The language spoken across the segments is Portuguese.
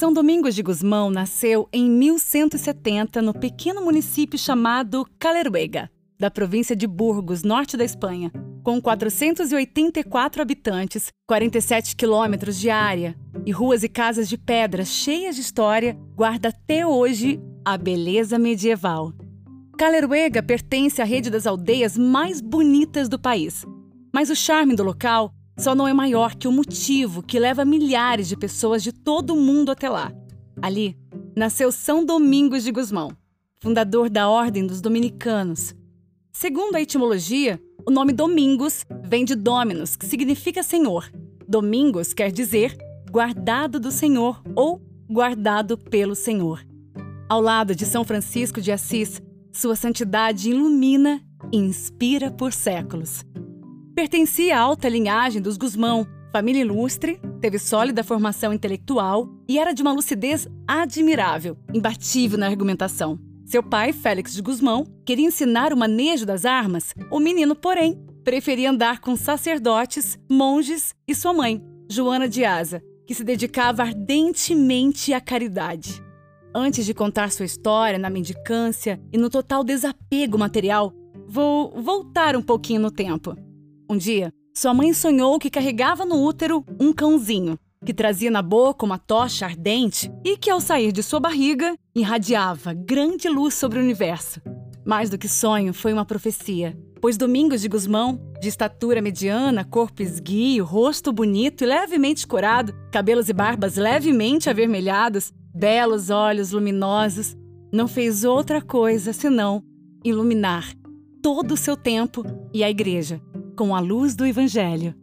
São Domingos de Gusmão nasceu em 1170 no pequeno município chamado Caleruega, da província de Burgos, norte da Espanha, com 484 habitantes, 47 quilômetros de área e ruas e casas de pedra cheias de história, guarda até hoje a beleza medieval. Caleruega pertence à rede das aldeias mais bonitas do país, mas o charme do local só não é maior que o motivo que leva milhares de pessoas de todo o mundo até lá. Ali nasceu São Domingos de Gusmão, fundador da Ordem dos Dominicanos. Segundo a etimologia, o nome Domingos vem de Dominus, que significa Senhor. Domingos quer dizer guardado do Senhor ou guardado pelo Senhor. Ao lado de São Francisco de Assis, sua santidade ilumina e inspira por séculos. Pertencia à alta linhagem dos Gusmão, família ilustre, teve sólida formação intelectual e era de uma lucidez admirável, imbatível na argumentação. Seu pai, Félix de Gusmão, queria ensinar o manejo das armas. O menino, porém, preferia andar com sacerdotes, monges e sua mãe, Joana de Asa, que se dedicava ardentemente à caridade. Antes de contar sua história na mendicância e no total desapego material, vou voltar um pouquinho no tempo. Um dia, sua mãe sonhou que carregava no útero um cãozinho, que trazia na boca uma tocha ardente e que, ao sair de sua barriga, irradiava grande luz sobre o universo. Mais do que sonho, foi uma profecia, pois Domingos de Gusmão, de estatura mediana, corpo esguio, rosto bonito e levemente corado, cabelos e barbas levemente avermelhados, belos olhos luminosos, não fez outra coisa senão iluminar todo o seu tempo e a igreja com a luz do Evangelho.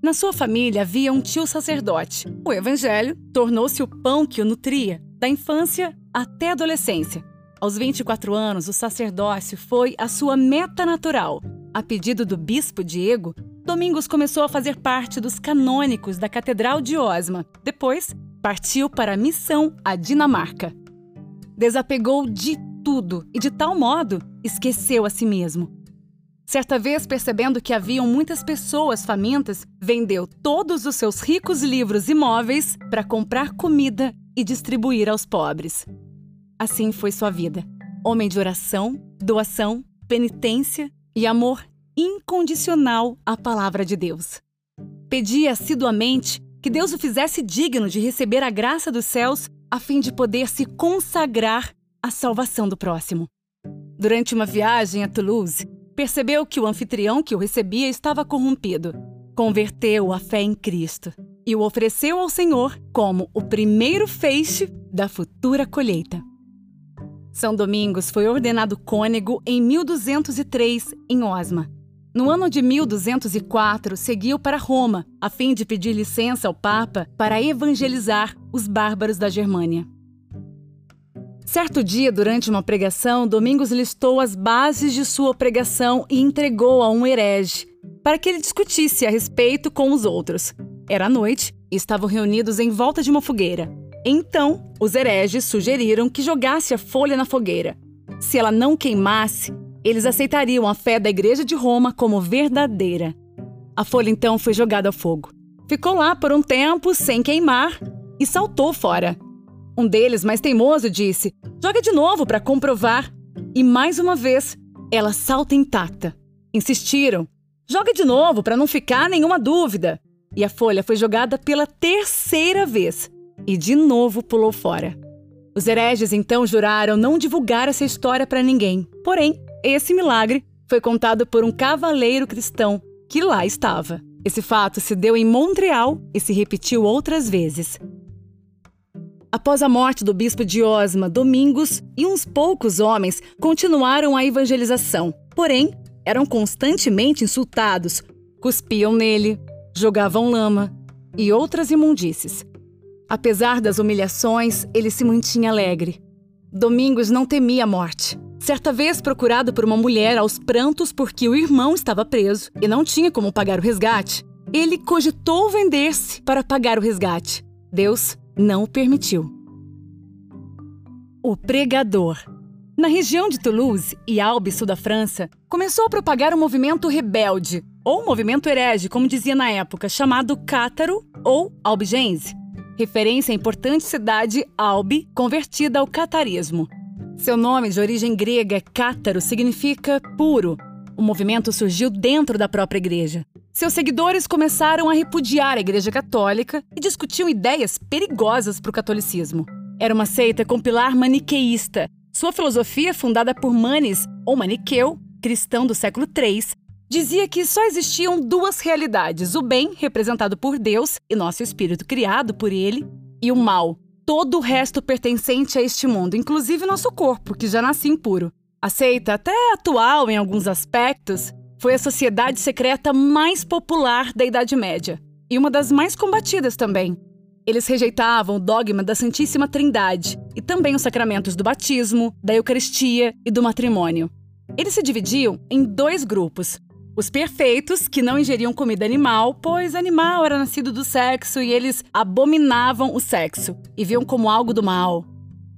Na sua família havia um tio sacerdote. O Evangelho tornou-se o pão que o nutria, da infância até a adolescência. Aos 24 anos, o sacerdócio foi a sua meta natural. A pedido do bispo Diego, Domingos começou a fazer parte dos canônicos da Catedral de Osma. Depois, partiu para a missão à Dinamarca. Desapegou de tudo e, de tal modo, esqueceu a si mesmo. Certa vez, percebendo que haviam muitas pessoas famintas, vendeu todos os seus ricos livros e móveis para comprar comida e distribuir aos pobres. Assim foi sua vida. Homem de oração, doação, penitência e amor incondicional à palavra de Deus. Pedia assiduamente que Deus o fizesse digno de receber a graça dos céus a fim de poder se consagrar à salvação do próximo. Durante uma viagem a Toulouse, Percebeu que o anfitrião que o recebia estava corrompido. Converteu a fé em Cristo e o ofereceu ao Senhor como o primeiro feixe da futura colheita. São Domingos foi ordenado cônego em 1203 em Osma. No ano de 1204, seguiu para Roma, a fim de pedir licença ao Papa para evangelizar os bárbaros da Germânia. Certo dia, durante uma pregação, Domingos listou as bases de sua pregação e entregou a um herege para que ele discutisse a respeito com os outros. Era noite e estavam reunidos em volta de uma fogueira. Então, os hereges sugeriram que jogasse a folha na fogueira. Se ela não queimasse, eles aceitariam a fé da Igreja de Roma como verdadeira. A folha então foi jogada ao fogo. Ficou lá por um tempo sem queimar e saltou fora. Um deles, mais teimoso, disse: Joga de novo para comprovar. E mais uma vez, ela salta intacta. Insistiram: Joga de novo para não ficar nenhuma dúvida. E a folha foi jogada pela terceira vez. E de novo pulou fora. Os hereges então juraram não divulgar essa história para ninguém. Porém, esse milagre foi contado por um cavaleiro cristão que lá estava. Esse fato se deu em Montreal e se repetiu outras vezes. Após a morte do bispo de Osma, Domingos e uns poucos homens continuaram a evangelização. Porém, eram constantemente insultados, cuspiam nele, jogavam lama e outras imundícies. Apesar das humilhações, ele se mantinha alegre. Domingos não temia a morte. Certa vez, procurado por uma mulher aos prantos porque o irmão estava preso e não tinha como pagar o resgate, ele cogitou vender-se para pagar o resgate. Deus não o permitiu. O pregador. Na região de Toulouse e Albi, sul da França, começou a propagar um movimento rebelde, ou movimento herege, como dizia na época, chamado Cátaro ou Albigense. referência à importante cidade Albi, convertida ao catarismo. Seu nome, de origem grega, cátaro, significa puro. O movimento surgiu dentro da própria igreja. Seus seguidores começaram a repudiar a Igreja Católica e discutiam ideias perigosas para o catolicismo. Era uma seita com pilar maniqueísta. Sua filosofia, fundada por Manes, ou Maniqueu, cristão do século III, dizia que só existiam duas realidades: o bem, representado por Deus e nosso espírito criado por ele, e o mal, todo o resto pertencente a este mundo, inclusive nosso corpo, que já nasce impuro. A seita, até atual em alguns aspectos, foi a sociedade secreta mais popular da Idade Média e uma das mais combatidas também. Eles rejeitavam o dogma da Santíssima Trindade e também os sacramentos do batismo, da Eucaristia e do matrimônio. Eles se dividiam em dois grupos: os perfeitos, que não ingeriam comida animal, pois animal era nascido do sexo e eles abominavam o sexo e viam como algo do mal.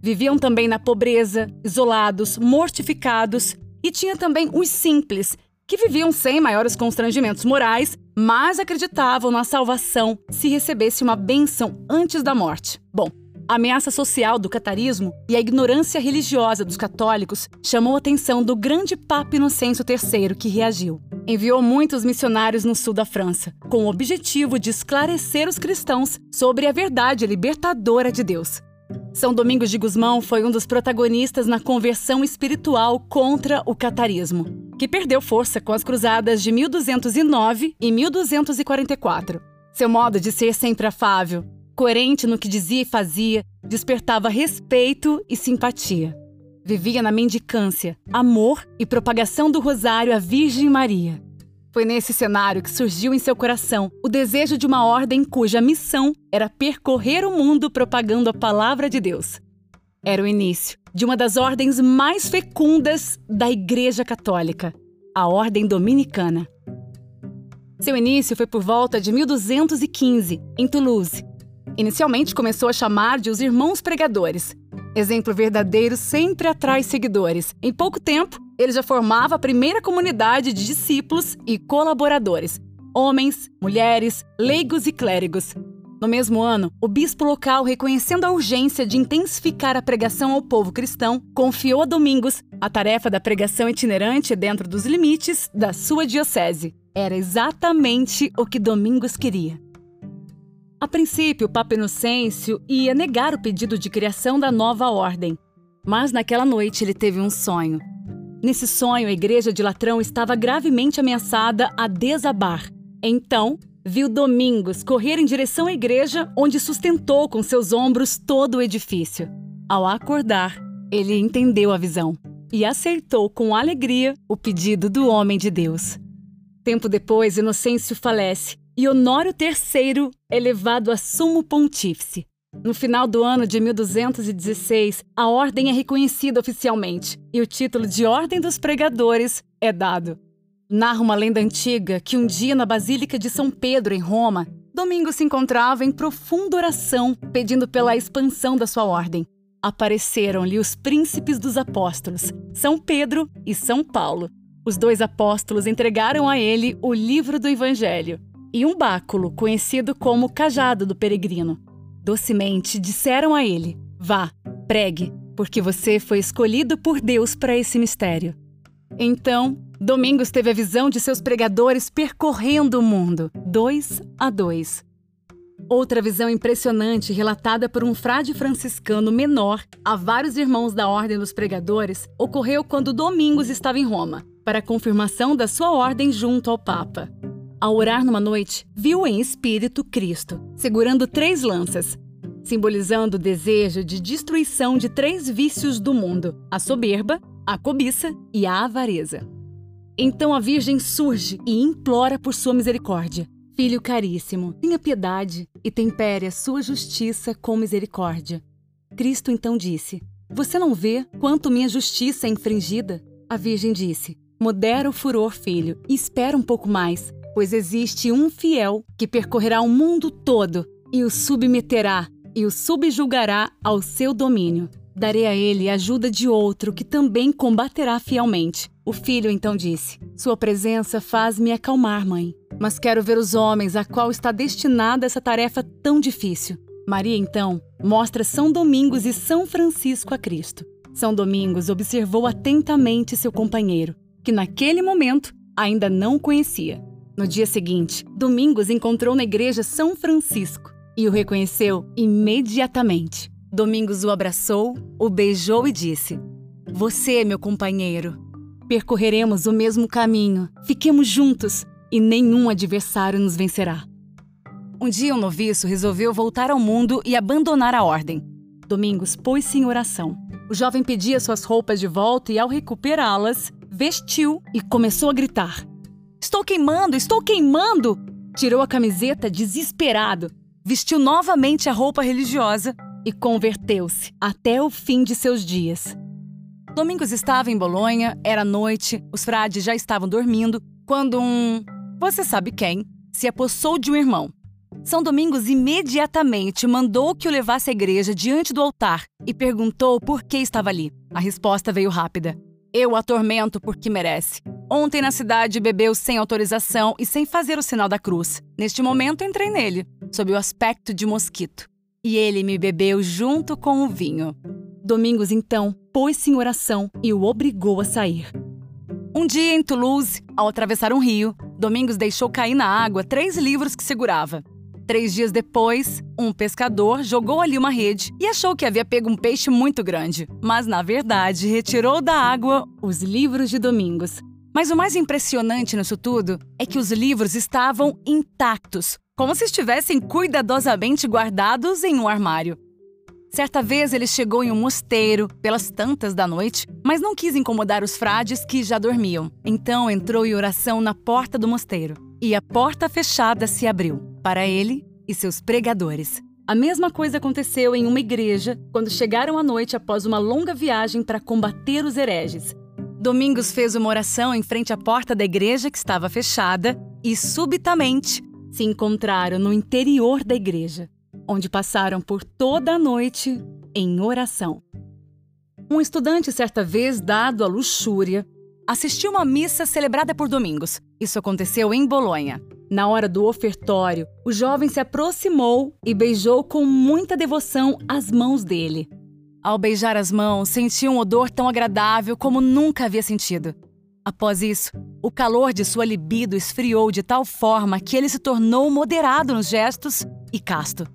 Viviam também na pobreza, isolados, mortificados, e tinha também os simples, que viviam sem maiores constrangimentos morais, mas acreditavam na salvação se recebesse uma bênção antes da morte. Bom, a ameaça social do catarismo e a ignorância religiosa dos católicos chamou a atenção do grande Papa Inocêncio III, que reagiu. Enviou muitos missionários no sul da França, com o objetivo de esclarecer os cristãos sobre a verdade libertadora de Deus. São Domingos de Gusmão foi um dos protagonistas na conversão espiritual contra o catarismo, que perdeu força com as cruzadas de 1209 e 1244. Seu modo de ser sempre afável, coerente no que dizia e fazia, despertava respeito e simpatia. Vivia na mendicância, amor e propagação do rosário à Virgem Maria. Foi nesse cenário que surgiu em seu coração o desejo de uma ordem cuja missão era percorrer o mundo propagando a palavra de Deus. Era o início de uma das ordens mais fecundas da Igreja Católica, a Ordem Dominicana. Seu início foi por volta de 1215, em Toulouse, Inicialmente começou a chamar de os irmãos pregadores. Exemplo verdadeiro sempre atrai seguidores. Em pouco tempo, ele já formava a primeira comunidade de discípulos e colaboradores: homens, mulheres, leigos e clérigos. No mesmo ano, o bispo local, reconhecendo a urgência de intensificar a pregação ao povo cristão, confiou a Domingos a tarefa da pregação itinerante dentro dos limites da sua diocese. Era exatamente o que Domingos queria. A princípio, o Papa Inocêncio ia negar o pedido de criação da nova ordem. Mas naquela noite ele teve um sonho. Nesse sonho, a igreja de Latrão estava gravemente ameaçada a desabar. Então, viu Domingos correr em direção à igreja, onde sustentou com seus ombros todo o edifício. Ao acordar, ele entendeu a visão e aceitou com alegria o pedido do homem de Deus. Tempo depois, Inocêncio falece e Honório III elevado a sumo pontífice. No final do ano de 1216, a ordem é reconhecida oficialmente e o título de Ordem dos Pregadores é dado. Narra uma lenda antiga que um dia na Basílica de São Pedro, em Roma, Domingo se encontrava em profunda oração pedindo pela expansão da sua ordem. Apareceram-lhe os príncipes dos apóstolos, São Pedro e São Paulo. Os dois apóstolos entregaram a ele o livro do Evangelho e um báculo conhecido como cajado do peregrino. Docemente disseram a ele: Vá, pregue, porque você foi escolhido por Deus para esse mistério. Então, Domingos teve a visão de seus pregadores percorrendo o mundo, dois a dois. Outra visão impressionante, relatada por um frade franciscano menor a vários irmãos da Ordem dos Pregadores, ocorreu quando Domingos estava em Roma, para a confirmação da sua ordem junto ao Papa. Ao orar numa noite, viu em espírito Cristo, segurando três lanças, simbolizando o desejo de destruição de três vícios do mundo: a soberba, a cobiça e a avareza. Então a Virgem surge e implora por sua misericórdia. Filho caríssimo, tenha piedade e tempere a sua justiça com misericórdia. Cristo então disse: Você não vê quanto minha justiça é infringida? A Virgem disse: Modera o furor, filho, e espera um pouco mais pois existe um fiel que percorrerá o mundo todo e o submeterá e o subjugará ao seu domínio. Darei a ele a ajuda de outro que também combaterá fielmente. O filho então disse: Sua presença faz-me acalmar, mãe. Mas quero ver os homens a qual está destinada essa tarefa tão difícil. Maria, então, mostra São Domingos e São Francisco a Cristo. São Domingos observou atentamente seu companheiro, que naquele momento ainda não conhecia. No dia seguinte, Domingos encontrou na igreja São Francisco e o reconheceu imediatamente. Domingos o abraçou, o beijou e disse: Você é meu companheiro. Percorreremos o mesmo caminho, fiquemos juntos e nenhum adversário nos vencerá. Um dia, um noviço resolveu voltar ao mundo e abandonar a ordem. Domingos pôs-se em oração. O jovem pedia suas roupas de volta e, ao recuperá-las, vestiu e começou a gritar: Estou queimando, estou queimando! Tirou a camiseta desesperado, vestiu novamente a roupa religiosa e converteu-se até o fim de seus dias. Domingos estava em Bolonha, era noite, os frades já estavam dormindo, quando um. Você sabe quem? Se apossou de um irmão. São Domingos imediatamente mandou que o levasse à igreja diante do altar e perguntou por que estava ali. A resposta veio rápida: Eu atormento porque merece. Ontem na cidade bebeu sem autorização e sem fazer o sinal da cruz. Neste momento entrei nele, sob o aspecto de mosquito. E ele me bebeu junto com o vinho. Domingos, então, pôs-se em oração e o obrigou a sair. Um dia em Toulouse, ao atravessar um rio, Domingos deixou cair na água três livros que segurava. Três dias depois, um pescador jogou ali uma rede e achou que havia pego um peixe muito grande, mas na verdade retirou da água os livros de Domingos. Mas o mais impressionante nisso tudo é que os livros estavam intactos, como se estivessem cuidadosamente guardados em um armário. Certa vez ele chegou em um mosteiro, pelas tantas da noite, mas não quis incomodar os frades que já dormiam. Então entrou em oração na porta do mosteiro. E a porta fechada se abriu para ele e seus pregadores. A mesma coisa aconteceu em uma igreja quando chegaram à noite após uma longa viagem para combater os hereges. Domingos fez uma oração em frente à porta da igreja que estava fechada e, subitamente, se encontraram no interior da igreja, onde passaram por toda a noite em oração. Um estudante, certa vez dado à luxúria, assistiu uma missa celebrada por Domingos. Isso aconteceu em Bolonha. Na hora do ofertório, o jovem se aproximou e beijou com muita devoção as mãos dele. Ao beijar as mãos, sentiu um odor tão agradável como nunca havia sentido. Após isso, o calor de sua libido esfriou de tal forma que ele se tornou moderado nos gestos e casto.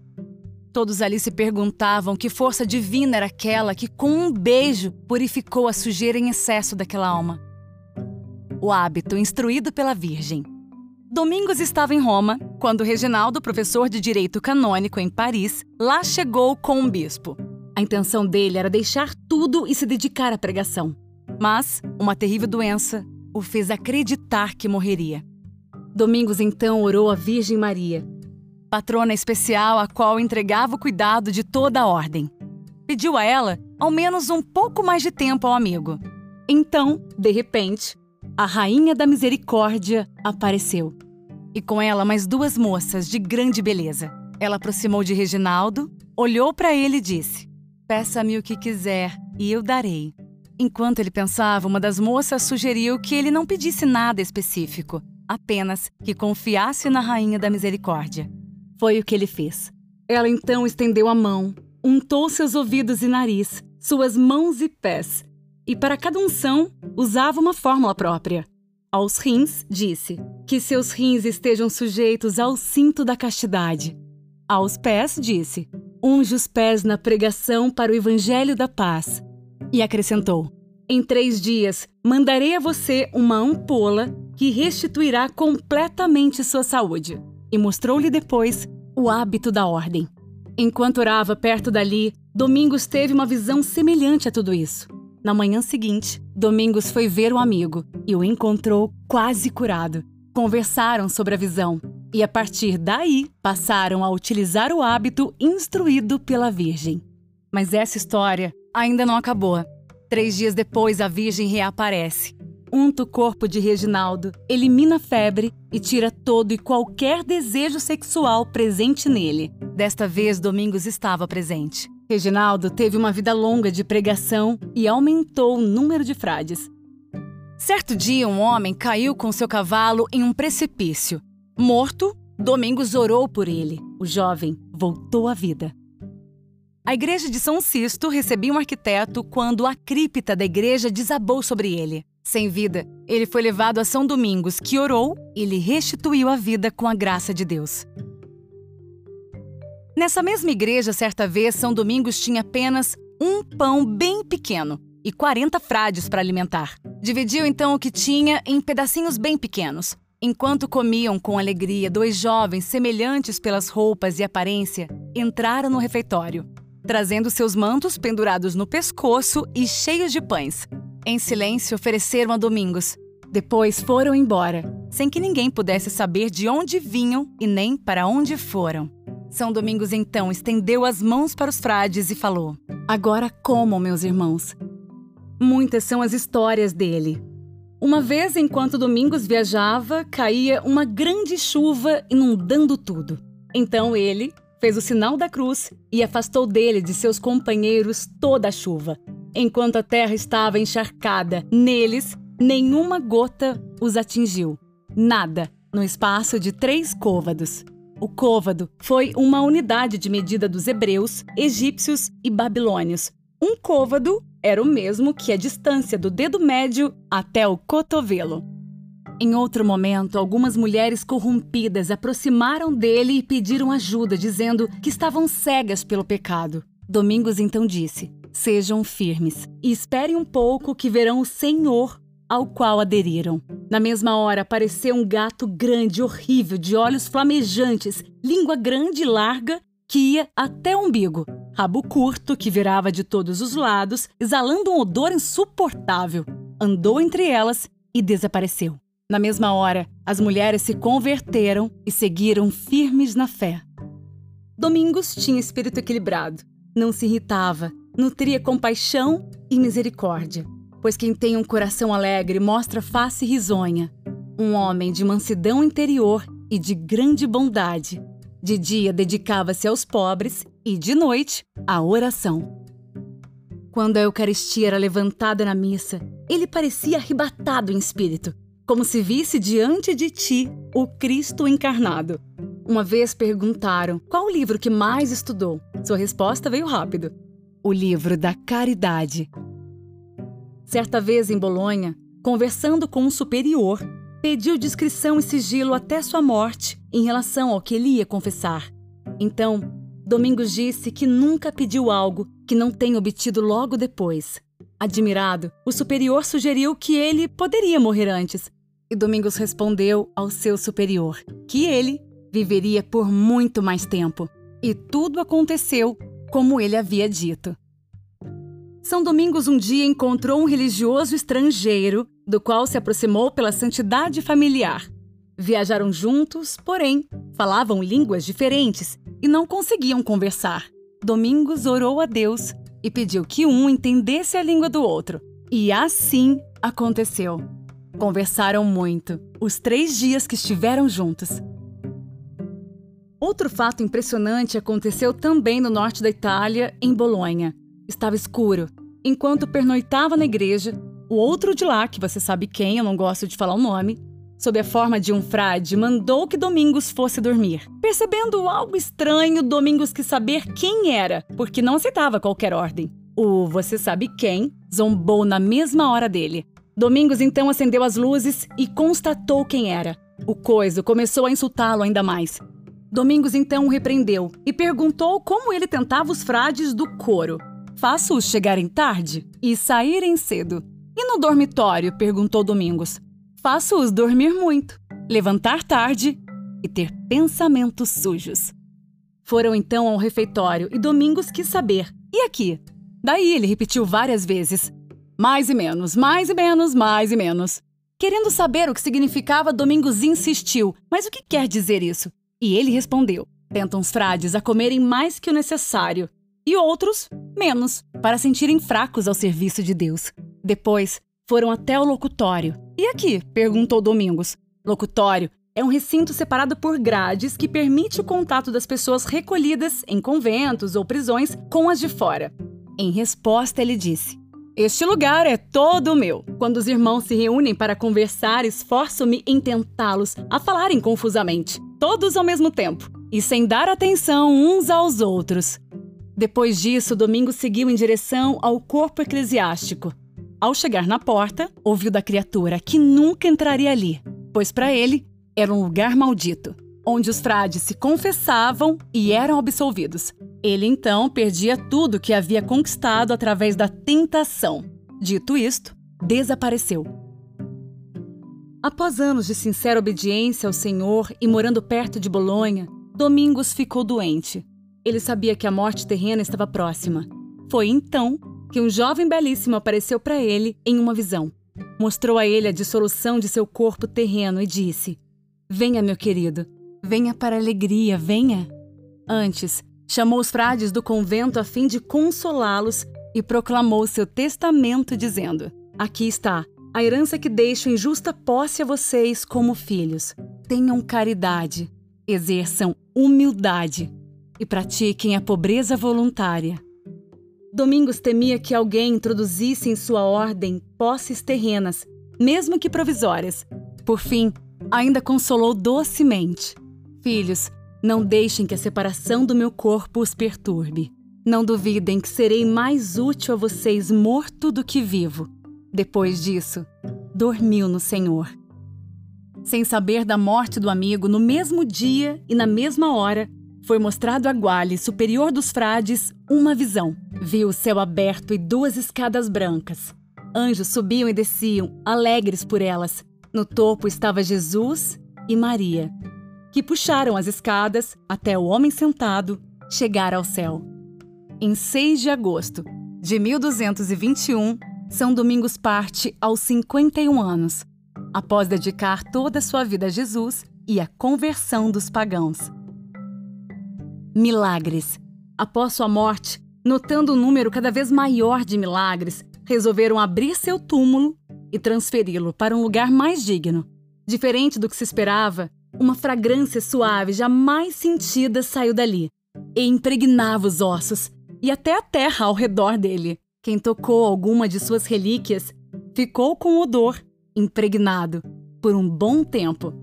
Todos ali se perguntavam que força divina era aquela que, com um beijo, purificou a sujeira em excesso daquela alma. O hábito instruído pela Virgem. Domingos estava em Roma quando Reginaldo, professor de direito canônico em Paris, lá chegou com um bispo. A intenção dele era deixar tudo e se dedicar à pregação. Mas uma terrível doença o fez acreditar que morreria. Domingos então orou à Virgem Maria, patrona especial a qual entregava o cuidado de toda a ordem. Pediu a ela ao menos um pouco mais de tempo ao amigo. Então, de repente, a Rainha da Misericórdia apareceu. E com ela mais duas moças de grande beleza. Ela aproximou de Reginaldo, olhou para ele e disse: Peça-me o que quiser e eu darei. Enquanto ele pensava, uma das moças sugeriu que ele não pedisse nada específico, apenas que confiasse na Rainha da Misericórdia. Foi o que ele fez. Ela então estendeu a mão, untou seus ouvidos e nariz, suas mãos e pés, e para cada unção usava uma fórmula própria. Aos rins, disse que seus rins estejam sujeitos ao cinto da castidade. Aos pés, disse: unge os pés na pregação para o evangelho da paz. E acrescentou: Em três dias mandarei a você uma ampola que restituirá completamente sua saúde. E mostrou-lhe depois o hábito da ordem. Enquanto orava perto dali, Domingos teve uma visão semelhante a tudo isso. Na manhã seguinte, Domingos foi ver o amigo e o encontrou quase curado. Conversaram sobre a visão e, a partir daí, passaram a utilizar o hábito instruído pela Virgem. Mas essa história ainda não acabou. Três dias depois, a Virgem reaparece. Unta o corpo de Reginaldo, elimina a febre e tira todo e qualquer desejo sexual presente nele. Desta vez, Domingos estava presente. Reginaldo teve uma vida longa de pregação e aumentou o número de frades. Certo dia, um homem caiu com seu cavalo em um precipício. Morto, Domingos orou por ele. O jovem voltou à vida. A igreja de São Sisto recebia um arquiteto quando a cripta da igreja desabou sobre ele. Sem vida, ele foi levado a São Domingos, que orou e lhe restituiu a vida com a graça de Deus. Nessa mesma igreja, certa vez, São Domingos tinha apenas um pão bem pequeno e 40 frades para alimentar. Dividiu então o que tinha em pedacinhos bem pequenos. Enquanto comiam com alegria, dois jovens, semelhantes pelas roupas e aparência, entraram no refeitório trazendo seus mantos pendurados no pescoço e cheios de pães. Em silêncio, ofereceram a Domingos. Depois foram embora, sem que ninguém pudesse saber de onde vinham e nem para onde foram. São Domingos então estendeu as mãos para os frades e falou: Agora comam, meus irmãos. Muitas são as histórias dele. Uma vez, enquanto Domingos viajava, caía uma grande chuva inundando tudo. Então ele, fez o sinal da cruz e afastou dele de seus companheiros toda a chuva. Enquanto a terra estava encharcada neles, nenhuma gota os atingiu. Nada, no espaço de três côvados. O côvado foi uma unidade de medida dos hebreus, egípcios e babilônios. Um côvado era o mesmo que a distância do dedo médio até o cotovelo. Em outro momento, algumas mulheres corrompidas aproximaram dele e pediram ajuda, dizendo que estavam cegas pelo pecado. Domingos então disse: Sejam firmes e esperem um pouco que verão o Senhor ao qual aderiram. Na mesma hora apareceu um gato grande, horrível, de olhos flamejantes, língua grande e larga que ia até o umbigo, rabo curto que virava de todos os lados, exalando um odor insuportável. Andou entre elas e desapareceu. Na mesma hora, as mulheres se converteram e seguiram firmes na fé. Domingos tinha espírito equilibrado, não se irritava, nutria compaixão e misericórdia, pois quem tem um coração alegre mostra face risonha. Um homem de mansidão interior e de grande bondade. De dia dedicava-se aos pobres e de noite à oração. Quando a Eucaristia era levantada na missa, ele parecia arrebatado em espírito como se visse diante de ti o Cristo encarnado. Uma vez perguntaram qual o livro que mais estudou. Sua resposta veio rápido: o livro da caridade. Certa vez em Bolonha, conversando com um superior, pediu discrição e sigilo até sua morte em relação ao que ele ia confessar. Então, Domingos disse que nunca pediu algo que não tenha obtido logo depois. Admirado, o superior sugeriu que ele poderia morrer antes. E Domingos respondeu ao seu superior que ele viveria por muito mais tempo. E tudo aconteceu como ele havia dito. São Domingos um dia encontrou um religioso estrangeiro, do qual se aproximou pela santidade familiar. Viajaram juntos, porém, falavam línguas diferentes e não conseguiam conversar. Domingos orou a Deus e pediu que um entendesse a língua do outro. E assim aconteceu. Conversaram muito, os três dias que estiveram juntos. Outro fato impressionante aconteceu também no norte da Itália, em Bolonha. Estava escuro. Enquanto pernoitava na igreja, o outro de lá, que você sabe quem, eu não gosto de falar o nome, sob a forma de um frade, mandou que Domingos fosse dormir. Percebendo algo estranho, Domingos quis saber quem era, porque não aceitava qualquer ordem. O você sabe quem zombou na mesma hora dele. Domingos então acendeu as luzes e constatou quem era. O coiso começou a insultá-lo ainda mais. Domingos então o repreendeu e perguntou como ele tentava os frades do coro. Faço-os chegarem tarde e saírem cedo. E no dormitório? perguntou Domingos. Faço-os dormir muito, levantar tarde e ter pensamentos sujos. Foram então ao refeitório e Domingos quis saber: e aqui? Daí ele repetiu várias vezes: mais e menos, mais e menos, mais e menos. Querendo saber o que significava, Domingos insistiu: Mas o que quer dizer isso? E ele respondeu: Tentam os frades a comerem mais que o necessário, e outros, menos, para sentirem fracos ao serviço de Deus. Depois, foram até o locutório. E aqui? perguntou Domingos. Locutório é um recinto separado por grades que permite o contato das pessoas recolhidas em conventos ou prisões com as de fora. Em resposta, ele disse: Este lugar é todo meu. Quando os irmãos se reúnem para conversar, esforço-me em tentá-los a falarem confusamente, todos ao mesmo tempo, e sem dar atenção uns aos outros. Depois disso, Domingos seguiu em direção ao corpo eclesiástico. Ao chegar na porta, ouviu da criatura que nunca entraria ali, pois para ele era um lugar maldito, onde os frades se confessavam e eram absolvidos. Ele então perdia tudo que havia conquistado através da tentação. Dito isto, desapareceu. Após anos de sincera obediência ao Senhor e morando perto de Bolonha, Domingos ficou doente. Ele sabia que a morte terrena estava próxima. Foi então que um jovem belíssimo apareceu para ele em uma visão. Mostrou a ele a dissolução de seu corpo terreno e disse: Venha, meu querido, venha para a alegria, venha. Antes, chamou os frades do convento a fim de consolá-los e proclamou seu testamento, dizendo: Aqui está, a herança que deixo em justa posse a vocês como filhos. Tenham caridade, exerçam humildade e pratiquem a pobreza voluntária. Domingos temia que alguém introduzisse em sua ordem posses terrenas, mesmo que provisórias. Por fim, ainda consolou docemente: Filhos, não deixem que a separação do meu corpo os perturbe. Não duvidem que serei mais útil a vocês morto do que vivo. Depois disso, dormiu no Senhor. Sem saber da morte do amigo, no mesmo dia e na mesma hora, foi mostrado a Guale, superior dos frades, uma visão. Viu o céu aberto e duas escadas brancas. Anjos subiam e desciam, alegres por elas. No topo estava Jesus e Maria, que puxaram as escadas até o homem sentado chegar ao céu. Em 6 de agosto de 1221, São Domingos parte aos 51 anos, após dedicar toda a sua vida a Jesus e à conversão dos pagãos. Milagres. Após sua morte, notando o um número cada vez maior de milagres, resolveram abrir seu túmulo e transferi-lo para um lugar mais digno. Diferente do que se esperava, uma fragrância suave jamais sentida saiu dali e impregnava os ossos e até a terra ao redor dele. Quem tocou alguma de suas relíquias ficou com o odor impregnado por um bom tempo.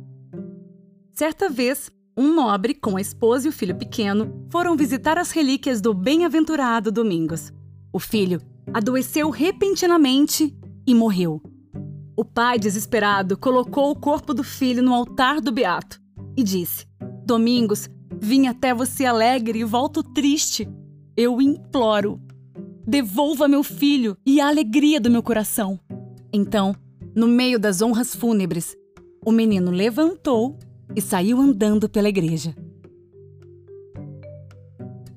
Certa vez, um nobre, com a esposa e o filho pequeno, foram visitar as relíquias do bem-aventurado Domingos. O filho adoeceu repentinamente e morreu. O pai, desesperado, colocou o corpo do filho no altar do beato e disse: Domingos, vim até você alegre e volto triste. Eu imploro, devolva meu filho e a alegria do meu coração. Então, no meio das honras fúnebres, o menino levantou e saiu andando pela igreja.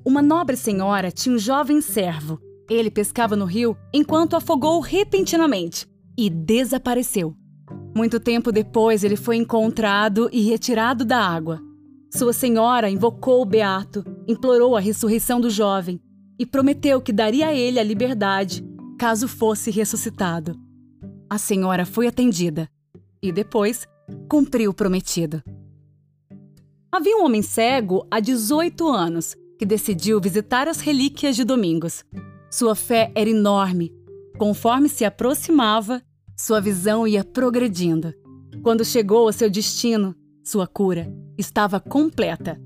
Uma nobre senhora tinha um jovem servo. Ele pescava no rio enquanto afogou repentinamente e desapareceu. Muito tempo depois, ele foi encontrado e retirado da água. Sua senhora invocou o beato, implorou a ressurreição do jovem e prometeu que daria a ele a liberdade caso fosse ressuscitado. A senhora foi atendida e depois cumpriu o prometido. Havia um homem cego há 18 anos que decidiu visitar as relíquias de Domingos. Sua fé era enorme. Conforme se aproximava, sua visão ia progredindo. Quando chegou ao seu destino, sua cura estava completa.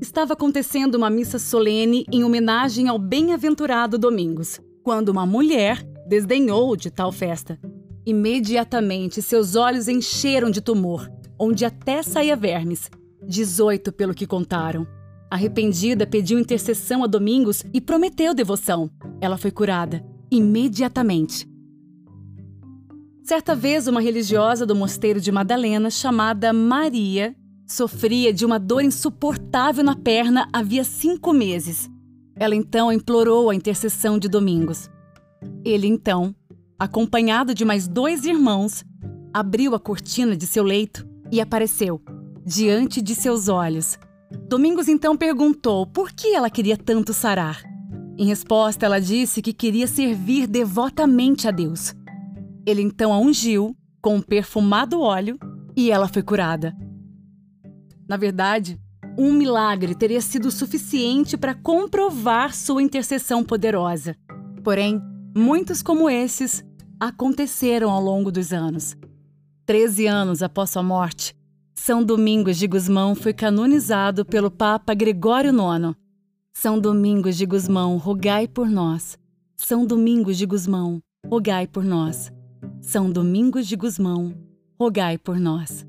Estava acontecendo uma missa solene em homenagem ao bem-aventurado Domingos, quando uma mulher desdenhou de tal festa. Imediatamente seus olhos encheram de tumor onde até saía vermes. 18 pelo que contaram. Arrependida, pediu intercessão a Domingos e prometeu devoção. Ela foi curada imediatamente. Certa vez, uma religiosa do mosteiro de Madalena, chamada Maria, sofria de uma dor insuportável na perna havia cinco meses. Ela então implorou a intercessão de Domingos. Ele então, acompanhado de mais dois irmãos, abriu a cortina de seu leito e apareceu diante de seus olhos. Domingos então perguntou por que ela queria tanto sarar. Em resposta, ela disse que queria servir devotamente a Deus. Ele então a ungiu com um perfumado óleo e ela foi curada. Na verdade, um milagre teria sido suficiente para comprovar sua intercessão poderosa. Porém, muitos como esses aconteceram ao longo dos anos. Treze anos após sua morte, São Domingos de Gusmão foi canonizado pelo Papa Gregório IX. São Domingos de Gusmão, rogai por nós. São Domingos de Gusmão, rogai por nós. São Domingos de Gusmão, rogai por nós.